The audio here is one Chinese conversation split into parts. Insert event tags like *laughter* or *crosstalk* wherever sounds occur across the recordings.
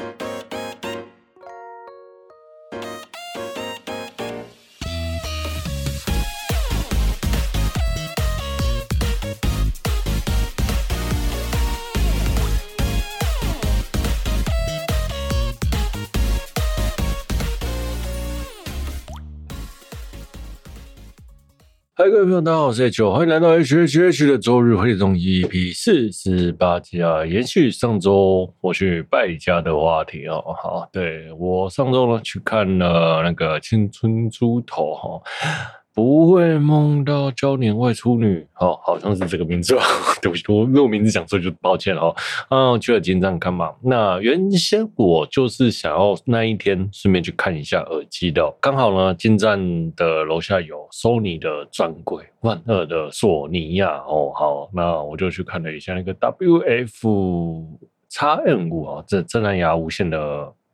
ん?各位朋友，大家好，我是 H，欢迎来到 H H H 的周日会中 EP 四十八集啊，延续上周我去败家的话题哦。好，对，我上周呢去看了那个青春猪头哈。不会梦到娇年外出女，哦，好像是这个名字吧？*laughs* 对不起，我没有名字讲错就抱歉了哦。啊，去了金站看嘛。那原先我就是想要那一天顺便去看一下耳机的，刚好呢，金站的楼下有 Sony 的专柜，万恶的索尼亚哦。好，那我就去看了一下那个 WF XM5 啊，这真蓝牙无线的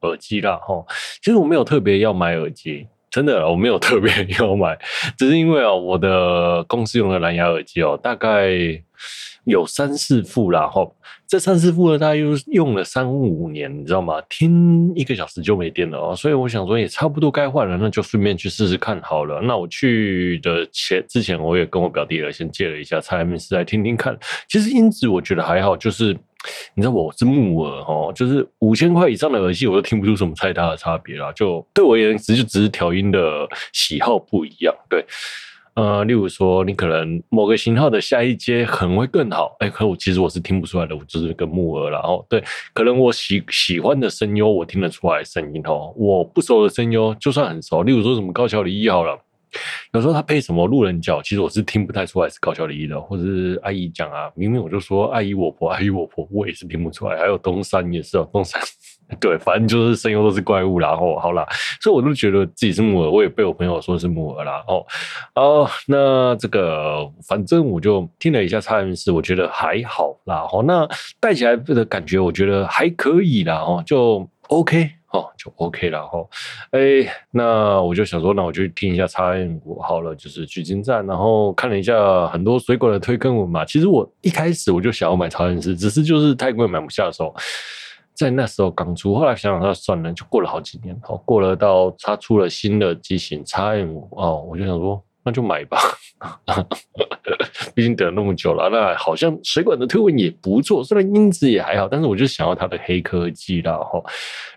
耳机啦。哈，其实我没有特别要买耳机。真的，我没有特别 *laughs* 要买，只是因为哦，我的公司用的蓝牙耳机哦，大概有三四副啦，哈，这三四副呢，大概又用了三五年，你知道吗？听一个小时就没电了哦，所以我想说也差不多该换了，那就顺便去试试看好了。那我去的前之前，我也跟我表弟了，先借了一下 XM4 来听听看，其实音质我觉得还好，就是。你知道我是木耳哦，就是五千块以上的耳机，我都听不出什么太大的差别啦。就对我而言，只就只是调音的喜好不一样。对，呃，例如说，你可能某个型号的下一阶可能会更好，哎，可我其实我是听不出来的，我就是个木耳啦。哦，对，可能我喜喜欢的声优，我听得出来声音哦。我不熟的声优，就算很熟，例如说什么高桥李依好了。有时候他配什么路人甲，其实我是听不太出来是高桥李依的，或者是阿姨讲啊，明明我就说阿姨我婆，阿姨我婆，我也是听不出来。还有东山也是哦，东山，对，反正就是声优都是怪物啦。然后好啦，所以我都觉得自己是木耳，我也被我朋友说是木耳啦。哦，哦，那这个反正我就听了一下 XM4，我觉得还好啦。哦，那戴起来的感觉我觉得还可以啦。哦，就 OK。哦，就 OK 了哈。哎、那我就想说，那我就听一下 XM5 好了，就是去金站，然后看了一下很多水管的推坑文嘛。其实我一开始我就想要买 XM4，只是就是太贵买不下的时候，在那时候刚出。后来想想，那算了，就过了好几年，哦，过了到它出了新的机型 XM5 哦，我就想说。那就买吧，毕竟等了那么久了。那好像水管的推文也不错，虽然音质也还好，但是我就想要它的黑科技啦。哈。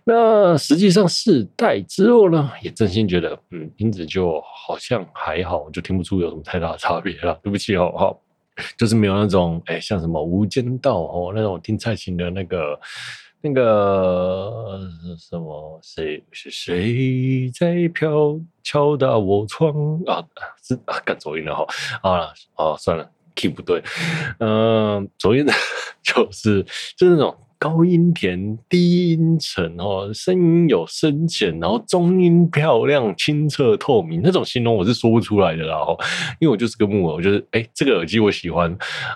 那实际上试戴之后呢，也真心觉得，嗯，音质就好像还好，就听不出有什么太大的差别了。对不起哦，哈，就是没有那种，哎，像什么无间道哦，那种听蔡琴的那个。那个什么，谁是谁在飘敲打我窗啊？是啊，干走音了哈。啊，哦，算了，key 不对。嗯，走音的 *laughs* 就是就那种。高音甜，低音沉哦，声音有深浅，然后中音漂亮、清澈透明，那种形容我是说不出来的啦。哈，因为我就是个木偶，我就是哎，这个耳机我喜欢，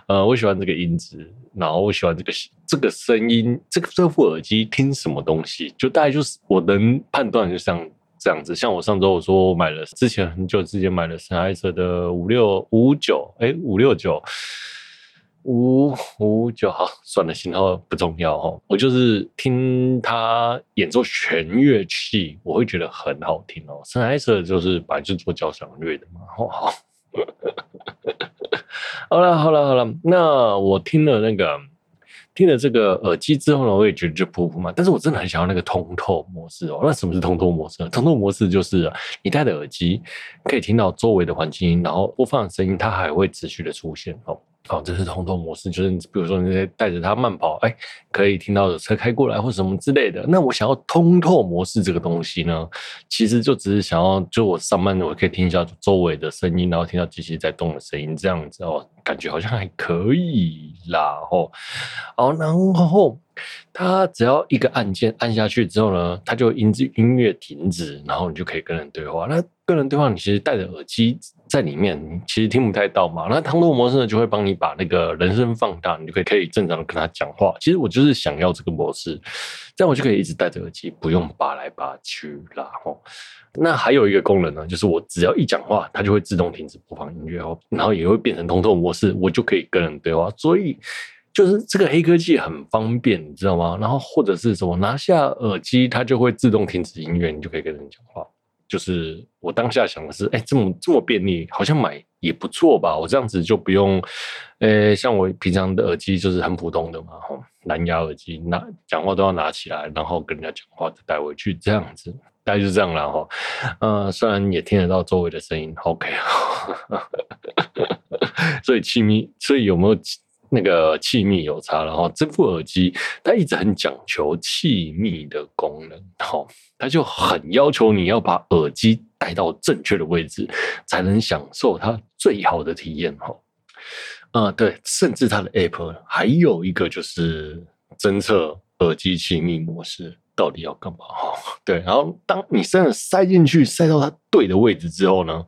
呃，我喜欢这个音质，然后我喜欢这个这个声音，这个这副耳机听什么东西，就大概就是我能判断，就像这样子。像我上周我说我买了，之前很久之前买了森海塞的五六五九，哎，五六九。五五就好，算了，型号不重要哈。我就是听他演奏全乐器，我会觉得很好听哦。森海塞就是本来就做交响乐的嘛。好，好，*laughs* 好了，好了，好了。那我听了那个听了这个耳机之后呢，我也觉得就普普嘛。但是我真的很想要那个通透模式哦。那什么是通透模式？通透模式就是你戴的耳机可以听到周围的环境音，然后播放的声音它还会持续的出现哦。哦，这是通透模式，就是你比如说你在带着它慢跑，哎，可以听到有车开过来或什么之类的。那我想要通透模式这个东西呢，其实就只是想要，就我上班我可以听一下周围的声音，然后听到机器在动的声音，这样子哦，感觉好像还可以啦，哦，好，然后。它只要一个按键按下去之后呢，它就音质音乐停止，然后你就可以跟人对话。那跟人对话，你其实戴着耳机在里面，你其实听不太到嘛。那通透模式呢，就会帮你把那个人声放大，你就可以可以正常的跟他讲话。其实我就是想要这个模式，这样我就可以一直戴着耳机，不用拔来拔去啦。吼，那还有一个功能呢，就是我只要一讲话，它就会自动停止播放音乐哦，然后也会变成通透模式，我就可以跟人对话。所以。就是这个黑科技很方便，你知道吗？然后或者是什么拿下耳机，它就会自动停止音乐，你就可以跟人讲话。就是我当下想的是，哎，这么这么便利，好像买也不错吧？我这样子就不用，呃，像我平常的耳机就是很普通的嘛，吼，蓝牙耳机，拿讲话都要拿起来，然后跟人家讲话再带回去，这样子，大概就这样了哈。呃，虽然也听得到周围的声音，OK，*laughs* 所以气密，所以有没有？那个气密有差，然后这副耳机它一直很讲求气密的功能，好，他就很要求你要把耳机戴到正确的位置，才能享受它最好的体验，哈，啊，对，甚至它的 App 还有一个就是侦测耳机气密模式到底要干嘛，哈，对，然后当你真的塞进去，塞到它对的位置之后呢，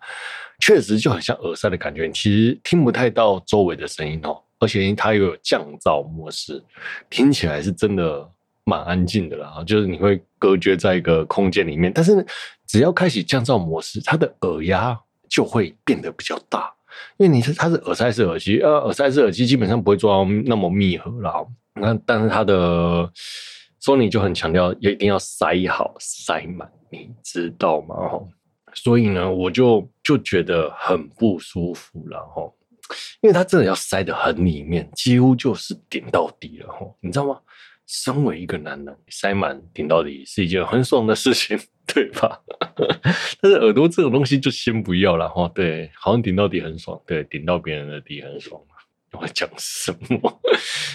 确实就很像耳塞的感觉，其实听不太到周围的声音哦。而且它又有降噪模式，听起来是真的蛮安静的啦。就是你会隔绝在一个空间里面，但是只要开启降噪模式，它的耳压就会变得比较大。因为你是它是耳塞式耳机，呃，耳塞式耳机基本上不会做到那么密合啦。那但是它的 Sony 就很强调，一定要塞好塞满，你知道吗？所以呢，我就就觉得很不舒服了哈。因为它真的要塞得很里面，几乎就是顶到底了吼，你知道吗？身为一个男人，塞满顶到底是一件很爽的事情，*laughs* 对吧？*laughs* 但是耳朵这种东西就先不要了哈。对，好像顶到底很爽，对，顶到别人的底很爽。*laughs* 我讲什么？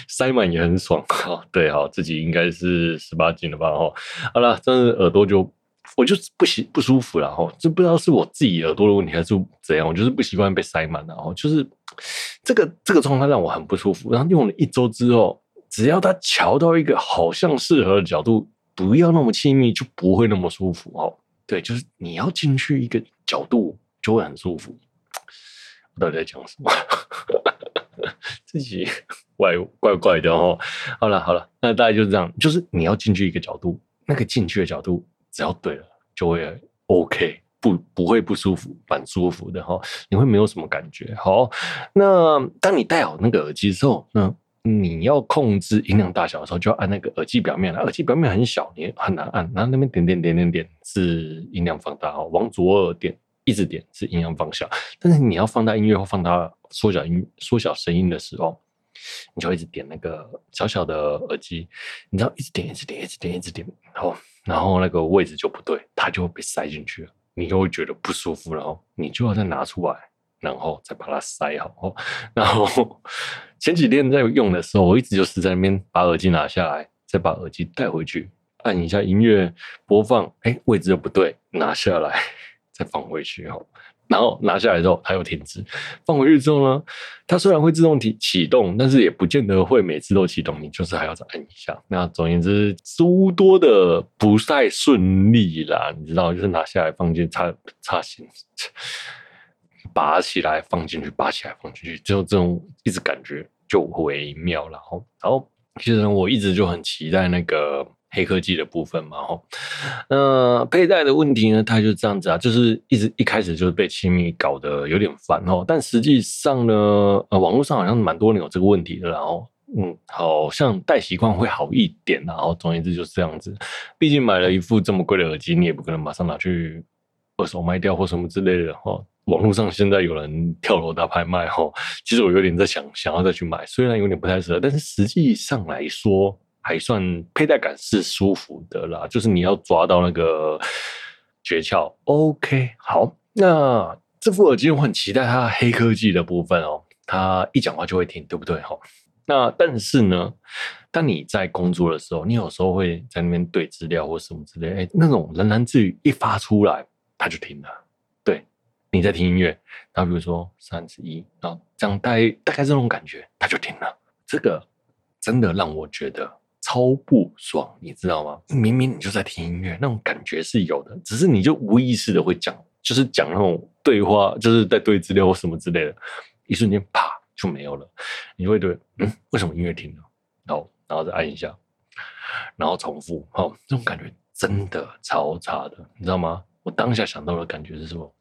塞满也很爽哈。对好，自己应该是十八斤了吧？哈，好了，真是耳朵就。我就是不习不舒服了哈，这不知道是我自己耳朵的问题还是怎样，我就是不习惯被塞满了哈，就是这个这个状态让我很不舒服。然后用了一周之后，只要它调到一个好像适合的角度，不要那么亲密，就不会那么舒服哦。对，就是你要进去一个角度就会很舒服。我到底在讲什么？*laughs* 自己怪怪怪的哦。好了好了，那大概就是这样，就是你要进去一个角度，那个进去的角度。只要对了，就会 OK，不不会不舒服，蛮舒服的哈。你会没有什么感觉。好，那当你戴好那个耳机之后，那你要控制音量大小的时候，就要按那个耳机表面了。耳机表面很小，你很难按。然后那边点点点点点是音量放大哦，往左耳点，一直点是音量放小。但是你要放大音乐或放大缩小音缩小声音的时候，你就一直点那个小小的耳机，你知道一直点一直点一直点一直点，然后然后那个位置就不对，它就会被塞进去了，你就会觉得不舒服，然后你就要再拿出来，然后再把它塞好。然后前几天在用的时候，我一直就是在那边把耳机拿下来，再把耳机带回去，按一下音乐播放，哎，位置又不对，拿下来再放回去哦。然后拿下来之后，它又停止。放回去之后呢，它虽然会自动启启动，但是也不见得会每次都启动，你就是还要再按一下。那总言之，诸多的不太顺利啦，你知道，就是拿下来放进插插线，拔起来放进去，拔起来放进去，就这种一直感觉就微妙。然后，然后其实我一直就很期待那个。黑科技的部分嘛，吼，那佩戴的问题呢，它就是这样子啊，就是一直一开始就是被亲密搞得有点烦哦，但实际上呢，呃，网络上好像蛮多人有这个问题的，然后，嗯，好像戴习惯会好一点，然后总而言之就是这样子。毕竟买了一副这么贵的耳机，你也不可能马上拿去二手卖掉或什么之类的，哈。网络上现在有人跳楼大拍卖，哈，其实我有点在想，想要再去买，虽然有点不太适合，但是实际上来说。还算佩戴感是舒服的啦，就是你要抓到那个诀窍。OK，好，那这副耳机我很期待它黑科技的部分哦，它一讲话就会停，对不对？哈，那但是呢，当你在工作的时候，你有时候会在那边对资料或什么之类，哎，那种喃喃自语一发出来，它就停了。你在听音乐，然后比如说三十一，然后这样大概大概这种感觉，它就停了。这个真的让我觉得。超不爽，你知道吗？明明你就在听音乐，那种感觉是有的，只是你就无意识的会讲，就是讲那种对话，就是在对资料或什么之类的，一瞬间啪就没有了。你会对，嗯，为什么音乐停了？然后，然后再按一下，然后重复，好，这种感觉真的超差的，你知道吗？我当下想到的感觉是什么？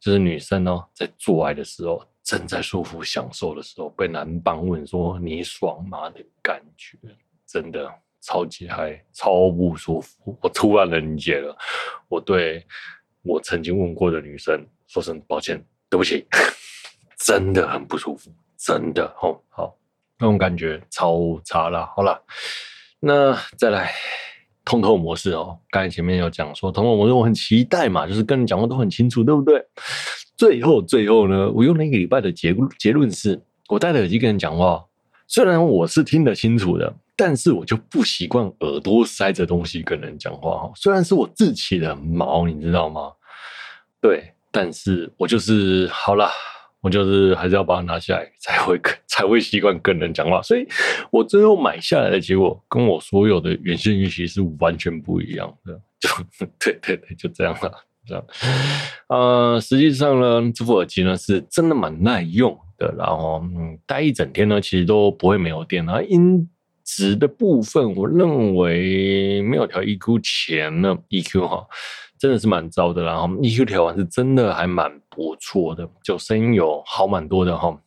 就是女生哦，在做爱的时候，正在舒服享受的时候，被男伴问说你爽吗的感觉，真的超级嗨，超不舒服。我突然理解了，我对我曾经问过的女生说声抱歉，对不起，*laughs* 真的很不舒服，真的哦，好，那种感觉超差了。好了，那再来通透模式哦，刚才前面有讲说通透模式，我很期待嘛，就是跟你讲话都很清楚，对不对？最后，最后呢，我用了一个礼拜的结结论是，我戴着耳机跟人讲话，虽然我是听得清楚的，但是我就不习惯耳朵塞着东西跟人讲话哈。虽然是我自己的毛，你知道吗？对，但是我就是好啦，我就是还是要把它拿下来，才会才会习惯跟人讲话。所以我最后买下来的结果，跟我所有的原先预期是完全不一样的。就 *laughs* 对对对，就这样了。这样，呃，实际上呢，这副耳机呢是真的蛮耐用的，然后嗯，戴一整天呢，其实都不会没有电。然后音质的部分，我认为没有调 EQ 前呢，EQ 哈，真的是蛮糟的。然后 EQ 调完是真的还蛮不错的，就声音有好蛮多的哈。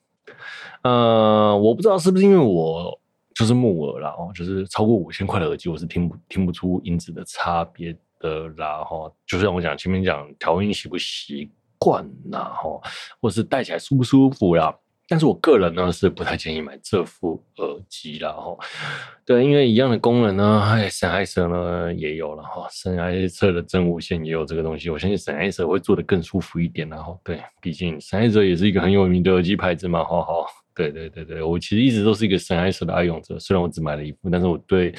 呃，我不知道是不是因为我就是木耳啦，哦，就是超过五千块的耳机，我是听不听不出音质的差别。的啦哈，就像我讲前面讲调音习不习惯呐哈，或是戴起来舒不舒服啦。但是我个人呢是不太建议买这副耳机啦哈。对，因为一样的功能呢，哎，森海塞呢也有了哈，森海塞的真无线也有这个东西。我相信森海塞会做的更舒服一点然后对，毕竟森海塞也是一个很有名的耳机牌子嘛，哈哈。对对对对，我其实一直都是一个 Sennheiser 的爱用者，虽然我只买了一副，但是我对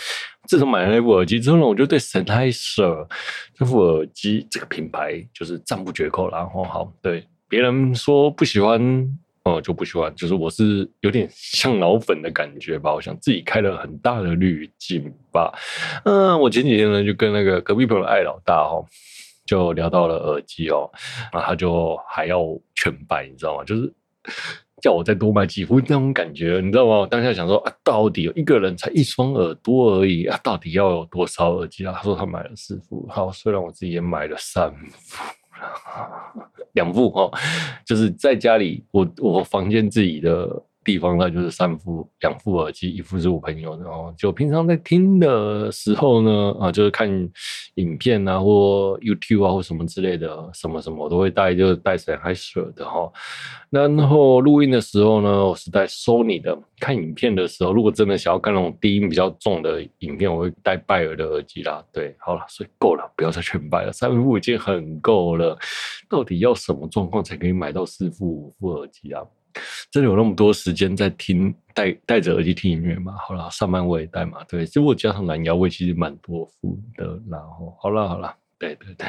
自从买了那副耳机之后呢，我就对 Sennheiser 这副耳机这个品牌就是赞不绝口。然后好，对别人说不喜欢哦就不喜欢，就是我是有点像老粉的感觉吧，我想自己开了很大的滤镜吧。嗯，我前几天呢就跟那个隔壁朋友艾老大哈就聊到了耳机哦，然后他就还要全白，你知道吗？就是。叫我再多买几副那种感觉，你知道吗？我当下想说啊，到底有一个人才一双耳朵而已啊，到底要有多少耳机啊？他说他买了四副，好，虽然我自己也买了三副，两副哈，就是在家里我我房间自己的。地方那就是三副，两副耳机，一副是我朋友的哦。就平常在听的时候呢，啊，就是看影片啊，或 YouTube 啊，或什么之类的，什么什么我都会带，就是带三台式的哈。然后录音的时候呢，我是带 Sony 的。看影片的时候，如果真的想要看那种低音比较重的影片，我会戴拜耳的耳机啦。对，好了，所以够了，不要再全拜了，三副已经很够了。到底要什么状况才可以买到四副、五副耳机啊？真的有那么多时间在听戴戴着耳机听音乐吗？好了，上班我也戴嘛。对，如果加上蓝牙，我其实蛮多副的。然后，好了好了，对对对，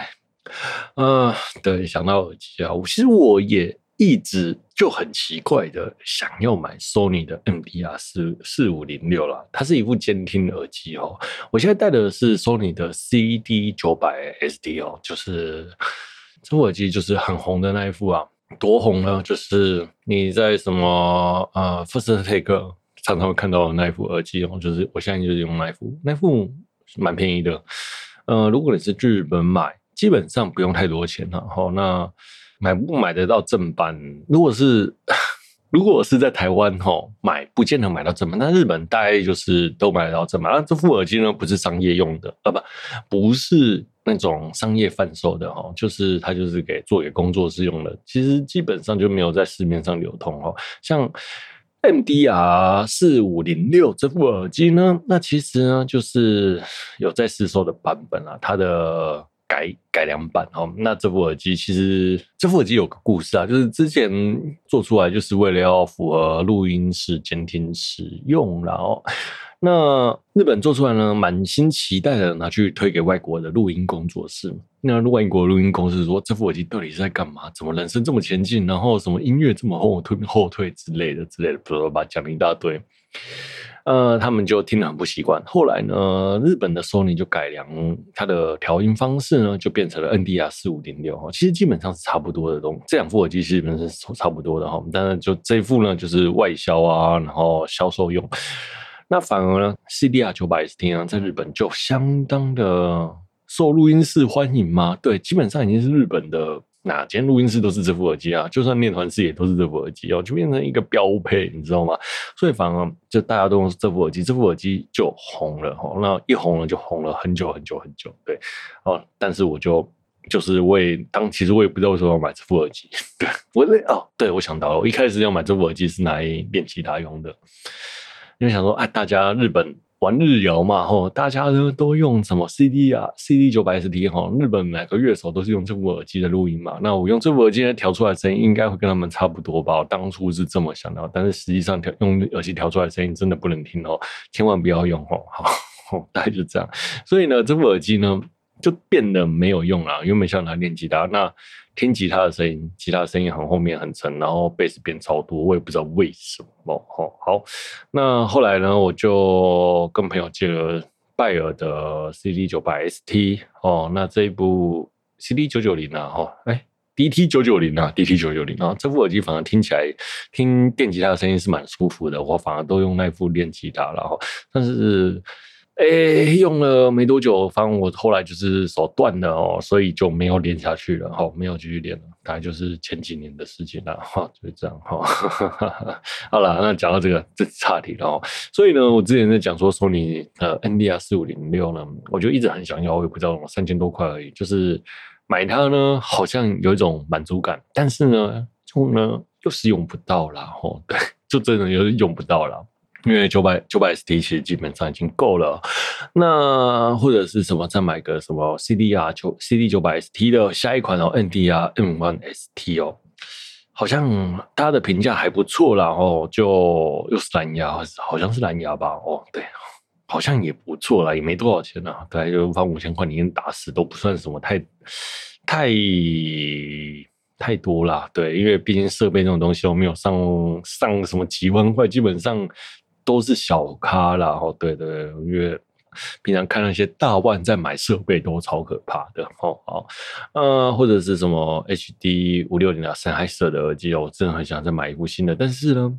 嗯、对，想到耳机啊，其实我也一直就很奇怪的想要买 Sony 的 MDR 四四五零六啦，它是一副监听耳机哦。我现在戴的是 Sony 的 CD 九百 SD 哦，就是这副耳机就是很红的那一副啊。多红呢？就是你在什么呃富士泰克常常会看到的那一副耳机哦，就是我现在就是用那一副，那一副蛮便宜的。呃，如果你是去日本买，基本上不用太多钱了。好，那买不买得到正版？如果是如果是在台湾哈买，不见得买到正版。但日本大概就是都买得到正版。那这副耳机呢，不是商业用的啊，不，不是。那种商业贩售的哈，就是它就是给做给工作室用的，其实基本上就没有在市面上流通哦。像 MDR 四五零六这副耳机呢，那其实呢就是有在市售的版本啊，它的改改良版哦。那这副耳机其实这副耳机有个故事啊，就是之前做出来就是为了要符合录音室监听使用，然后。那日本做出来呢，满心期待的拿去推给外国的录音工作室。那外国录音公司说：“这副耳机到底是在干嘛？怎么人声这么前进？然后什么音乐这么后退后退之类的之类的，不知道吧？讲了一大堆。呃，他们就听得很不习惯。后来呢，日本的 Sony 就改良它的调音方式呢，就变成了 NDR 四五零六哈。其实基本上是差不多的东西，这两副耳机基本上是差不多的哈。但是就这一副呢，就是外销啊，然后销售用。那反而呢，CDR 九百 ST 呢，在日本就相当的受录音室欢迎吗？对，基本上已经是日本的哪间录音室都是这副耳机啊，就算练团室也都是这副耳机哦，就变成一个标配，你知道吗？所以反而就大家都用这副耳机，这副耳机就红了哈，那一红了就红了很久很久很久，对哦，但是我就就是为当其实我也不知道为什么要买这副耳机，对我那哦，对我想到了，我一开始要买这副耳机是来练吉他用的，因为想说哎，大家日本。玩日游嘛，吼，大家呢都用什么 CD 啊，CD 九百 ST 哈，日本每个乐手都是用这部耳机的录音嘛。那我用这部耳机呢调出来的声音，应该会跟他们差不多吧？我当初是这么想的，但是实际上调用耳机调出来的声音真的不能听哦，千万不要用哦。好，*laughs* 大概就这样。所以呢，这部耳机呢就变得没有用了，原本想来练吉他那。听吉他的声音，吉他声音很后面很沉，然后贝斯变超多，我也不知道为什么。哦，好，那后来呢，我就跟朋友借了拜耳的 CD 九百 ST 哦，那这一部 CD 九九零啊，哈，哎，DT 九九零啊，DT 九九零啊，这副耳机反而听起来听电吉他的声音是蛮舒服的，我反而都用那副练吉他了哈，但是。哎、用了没多久，反正我后来就是手断了哦，所以就没有练下去了，好，没有继续练了，大概就是前几年的事情了，哈，就是这样，哈，*laughs* 好了，那讲到这个，这岔题了哦，所以呢，我之前在讲说索尼呃 NDR 四五零六呢，我就一直很想要，我也不知道三千多块而已，就是买它呢，好像有一种满足感，但是呢，就呢又是用不到了，哦，对，就真的有用不到了。因为九百九百 ST 其实基本上已经够了，那或者是什么再买个什么 CDR 九 CD 九百 ST 的下一款哦，NDR M One ST 哦，好像它的评价还不错啦哦，就又是蓝牙，好像是蓝牙吧哦，对，好像也不错啦，也没多少钱呢，大概就放五千块，你打死都不算什么太太太多啦，对，因为毕竟设备这种东西都没有上上什么几万块，基本上。都是小咖啦，哦，对对，因为平常看那些大万在买设备都超可怕的，哦，好，呃，或者是什么 HD 五六零啊，深海色的耳机哦，我真的很想再买一部新的，但是呢，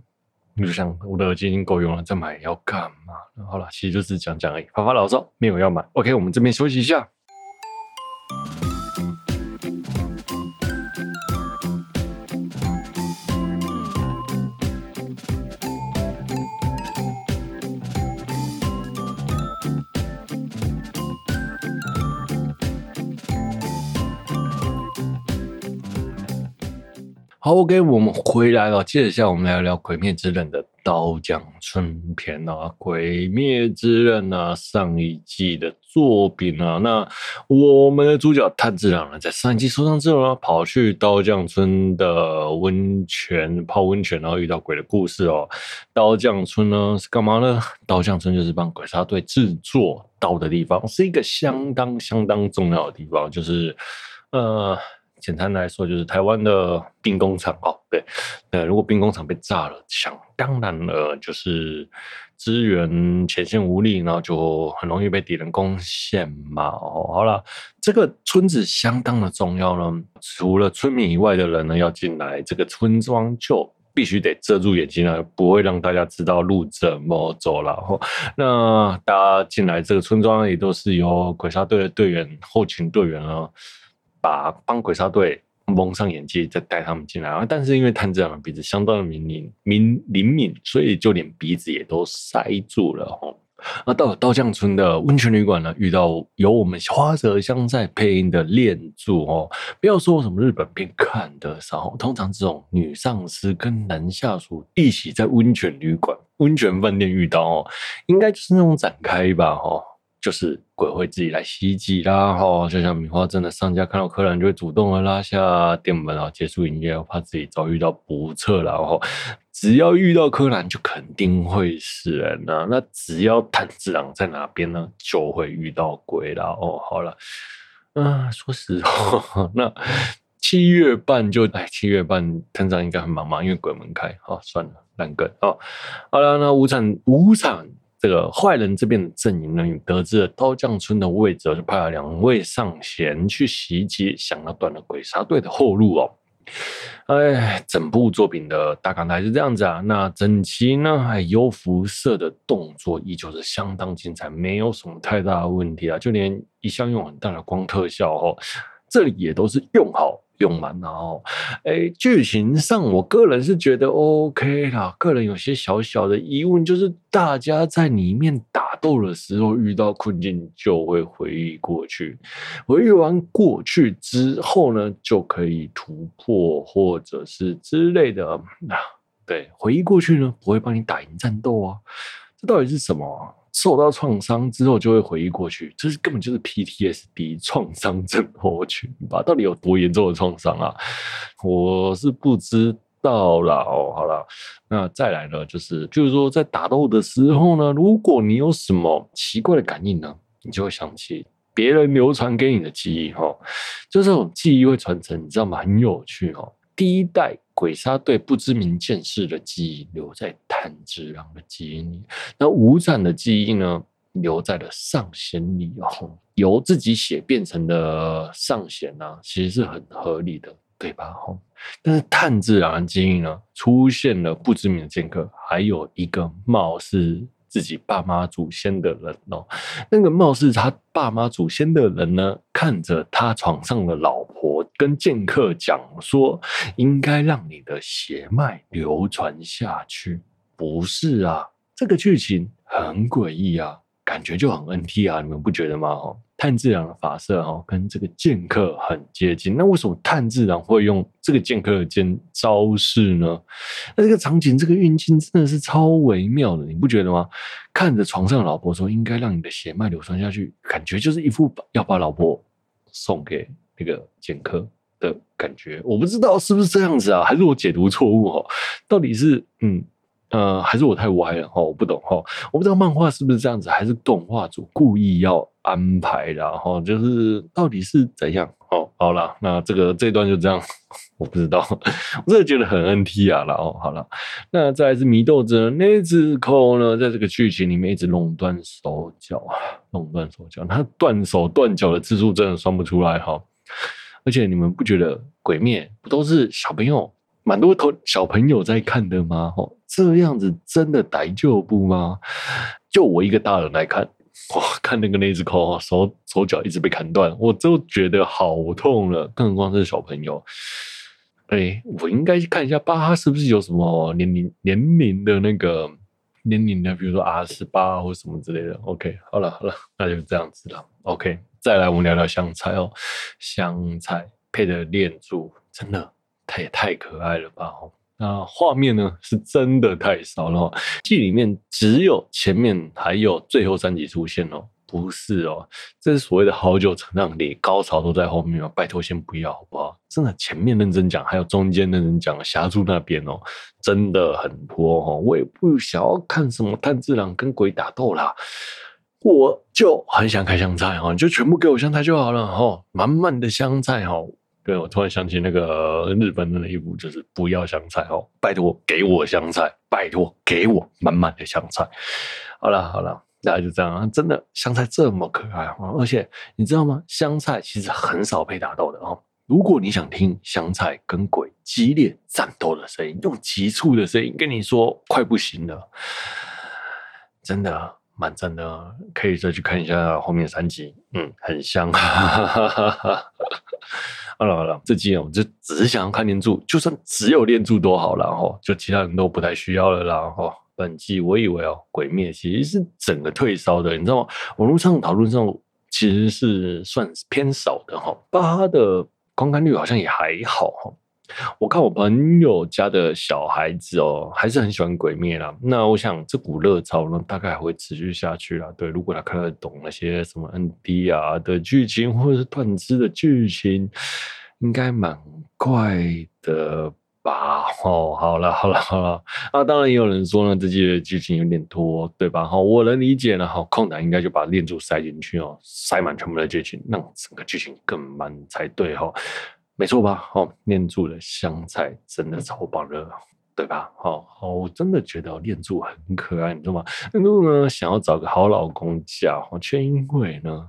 你就想我的耳机已经够用了，再买要干嘛？好了，其实就是讲讲而已，发发牢骚，没有要买。OK，我们这边休息一下。好，OK，我们回来了。接着下，我们来聊聊《鬼灭之刃》的刀匠村篇啊，《鬼灭之刃》啊，上一季的作品啊。那我们的主角炭治郎呢，在上一季受伤之后呢，跑去刀匠村的温泉泡温泉，然后遇到鬼的故事哦。刀匠村呢是干嘛呢？刀匠村就是帮鬼杀队制作刀的地方，是一个相当相当重要的地方，就是呃。简单来说，就是台湾的兵工厂哦，对，呃，如果兵工厂被炸了，想当然了，就是资源前线无力，然后就很容易被敌人攻陷嘛。哦，好了，这个村子相当的重要呢，除了村民以外的人呢要进来，这个村庄就必须得遮住眼睛了，不会让大家知道路怎么走了。哦，那大家进来这个村庄也都是由鬼杀队的队员、后勤队员啊。把帮鬼杀队蒙上眼睛，再带他们进来啊！但是因为炭治郎的鼻子相当的敏灵敏灵敏，所以就连鼻子也都塞住了哦。那到了刀匠村的温泉旅馆呢，遇到有我们花泽香菜配音的恋柱哦。不要说什么日本片看得少，通常这种女上司跟男下属一起在温泉旅馆、温泉饭店遇到哦，应该就是那种展开吧？哦。就是鬼会自己来袭击啦，哈，就像米花镇的商家看到柯南就会主动的拉下店门啊，结束营业，怕自己遭遇到不测，然后只要遇到柯南就肯定会死人啊，那只要炭治郎在哪边呢，就会遇到鬼啦。哦，好了，嗯，说实话，那七月半就哎，七月半炭治郎应该很忙嘛，因为鬼门开，好，算了，烂梗啊，好了，那无惨无惨。这个坏人这边的阵营呢，得知了刀匠村的位置，就派了两位上弦去袭击，想要断了鬼杀队的后路哦。哎，整部作品的大纲还是这样子啊。那整期呢，还有辐射的动作依旧是相当精彩，没有什么太大的问题啊。就连一向用很大的光特效哦，这里也都是用好用完，然后，哎，剧情上我个人是觉得 OK 啦。个人有些小小的疑问，就是大家在里面打斗的时候遇到困境，就会回忆过去，回忆完过去之后呢，就可以突破或者是之类的。那对，回忆过去呢，不会帮你打赢战斗啊。这到底是什么啊？受到创伤之后就会回忆过去，这是根本就是 PTSD 创伤症候群吧？到底有多严重的创伤啊？我是不知道啦。哦，好了，那再来呢？就是就是说，在打斗的时候呢，如果你有什么奇怪的感应呢，你就会想起别人流传给你的记忆哈，就这种记忆会传承，你知道吗？很有趣哈。第一代鬼杀队不知名剑士的记忆留在炭治郎的记忆里，那无惨的记忆呢，留在了上弦里哦。由自己血变成的上弦呢，其实是很合理的，对吧？哈，但是炭治郎的记忆呢，出现了不知名的剑客，还有一个貌似自己爸妈祖先的人哦。那个貌似他爸妈祖先的人呢，看着他床上的老婆。跟剑客讲说，应该让你的血脉流传下去。不是啊，这个剧情很诡异啊，感觉就很 NT 啊，你们不觉得吗？哦，炭治郎的发色哦，跟这个剑客很接近。那为什么炭治郎会用这个剑客的剑招式呢？那这个场景，这个运镜真的是超微妙的，你不觉得吗？看着床上老婆说，应该让你的血脉流传下去，感觉就是一副要把老婆送给。那个剑客的感觉，我不知道是不是这样子啊，还是我解读错误哈？到底是嗯呃，还是我太歪了哈？我不懂哈，我不知道漫画是不是这样子，还是动画组故意要安排的哈？就是到底是怎样？哦，好了，那这个这一段就这样，*laughs* 我不知道，*laughs* 我真的觉得很 NT 啊。然后好了，那再来是祢豆子，祢豆子呢，在这个剧情里面一直垄断手脚，垄断手脚，他断手断脚的次数真的算不出来哈。而且你们不觉得鬼灭不都是小朋友蛮多头小朋友在看的吗？哦，这样子真的逮就不吗？就我一个大人来看，哇，看那个祢豆子手手脚一直被砍断，我就觉得好痛了。更何况是小朋友，哎，我应该去看一下巴哈是不是有什么年龄年龄的那个年龄的，比如说 R 十八或什么之类的。OK，好了好了，那就这样子了。OK。再来，我们聊聊香菜哦。香菜配的恋柱，真的，它也太可爱了吧！哦，那画面呢，是真的太少了哦。剧里面只有前面还有最后三集出现哦，不是哦，这是所谓的好酒沉瓮里，高潮都在后面哦。拜托，先不要好不好？真的，前面认真讲，还有中间认真讲，霞柱那边哦，真的很拖哦。我也不想要看什么炭治郎跟鬼打斗啦。我就很想看香菜哈，就全部给我香菜就好了哈，满满的香菜哈。对，我突然想起那个日本的那一部，就是不要香菜哦，拜托给我香菜，拜托给我满满的香菜。好了好了，大家就这样啊，真的香菜这么可爱啊，而且你知道吗？香菜其实很少被打斗的哦。如果你想听香菜跟鬼激烈战斗的声音，用急促的声音跟你说快不行了，真的。蛮赞的，可以再去看一下后面三集，嗯，很香。*laughs* 好了好了，这集我就只是想要看恋柱，就算只有恋柱多好了哈，就其他人都不太需要了啦哈。本季我以为哦，鬼灭其实是整个退烧的，你知道吗？网络上讨论上其实是算偏少的哈，八的观看率好像也还好哈。我看我朋友家的小孩子哦，还是很喜欢鬼灭啦。那我想这股热潮呢，大概还会持续下去啦。对，如果他看得懂那些什么 ND 啊的剧情，或者是断肢的剧情，应该蛮快的吧？哦，好了，好了，好了。啊，当然也有人说呢，这季的剧情有点拖，对吧？好，我能理解了。好，空档应该就把恋柱塞进去哦，塞满全部的剧情，让整个剧情更满才对哈。没错吧？哦，恋柱的香菜真的超棒的，对吧？好，好，我真的觉得恋柱很可爱，你知道吗？恋柱呢，想要找个好老公嫁，却因为呢，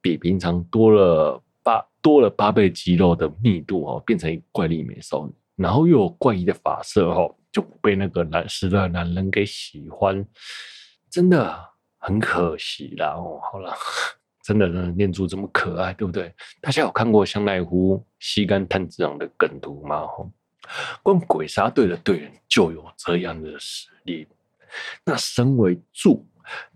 比平常多了八多了八倍肌肉的密度哦，变成一个怪力美少女，然后又有怪异的发色哦，就被那个男时的男人给喜欢，真的很可惜啦。哦，好了。真的呢，念珠这么可爱，对不对？大家有看过香奈乎吸干炭治郎的梗图吗？光鬼杀队的队员就有这样的实力。那身为柱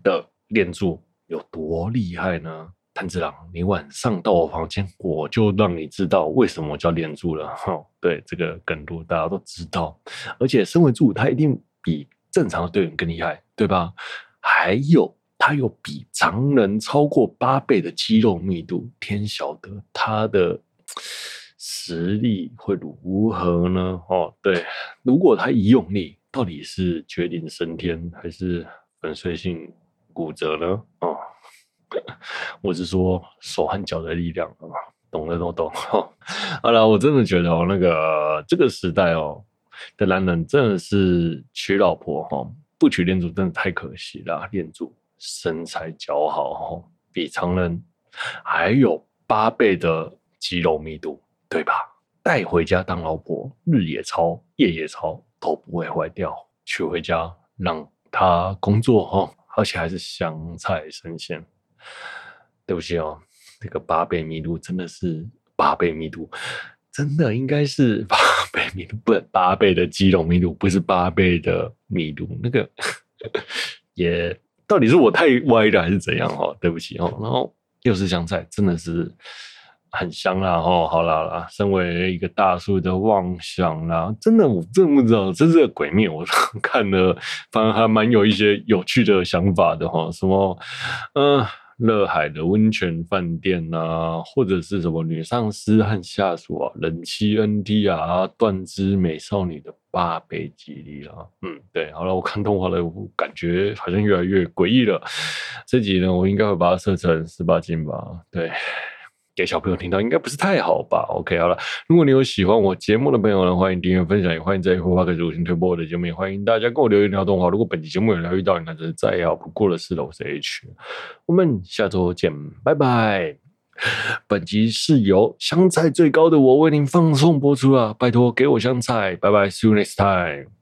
的念珠有多厉害呢？炭治郎，你晚上到我房间，我就让你知道为什么叫念珠了。哈，对，这个梗图大家都知道。而且身为柱，他一定比正常的队员更厉害，对吧？还有。他有比常人超过八倍的肌肉密度，天晓得他的实力会如何呢？哦，对，如果他一用力，到底是绝顶升天还是粉碎性骨折呢？哦，*laughs* 我是说手和脚的力量啊，懂的都懂。哦，好了，我真的觉得哦，那个这个时代哦的男人真的是娶老婆哈，不娶念珠真的太可惜了，念珠。身材姣好，比常人还有八倍的肌肉密度，对吧？带回家当老婆，日也操，夜也操都不会坏掉。娶回家让他工作哈，而且还是香菜生鲜。对不起哦，这个八倍密度真的是八倍密度，真的应该是八倍密度，不，八倍的肌肉密度，不是八倍的密度。那个 *laughs* 也。到底是我太歪了还是怎样？哦，对不起哦。然后又是香菜，真的是很香啦。哦，好啦啦，身为一个大叔的妄想啦，真的我真不知道，这是个鬼灭，我看了反而还蛮有一些有趣的想法的哈。什么，嗯、乐海的温泉饭店啊，或者是什么女上司和下属啊，人妻 NT 啊，断肢美少女的八倍吉利啊，嗯，对，好了，我看动画的感觉好像越来越诡异了。这集呢，我应该会把它设成十八禁吧，对。给小朋友听到应该不是太好吧？OK，好了，如果你有喜欢我节目的朋友呢，欢迎订阅分享，也欢迎在后花开始五星推播我的节目，也欢迎大家跟我留言聊动画。如果本期节目有疗愈到你，那真是再好不过的事了。我是 H，我们下周见，拜拜。本集是由香菜最高的我为您放送播出啊，拜托给我香菜，拜拜，See you next time。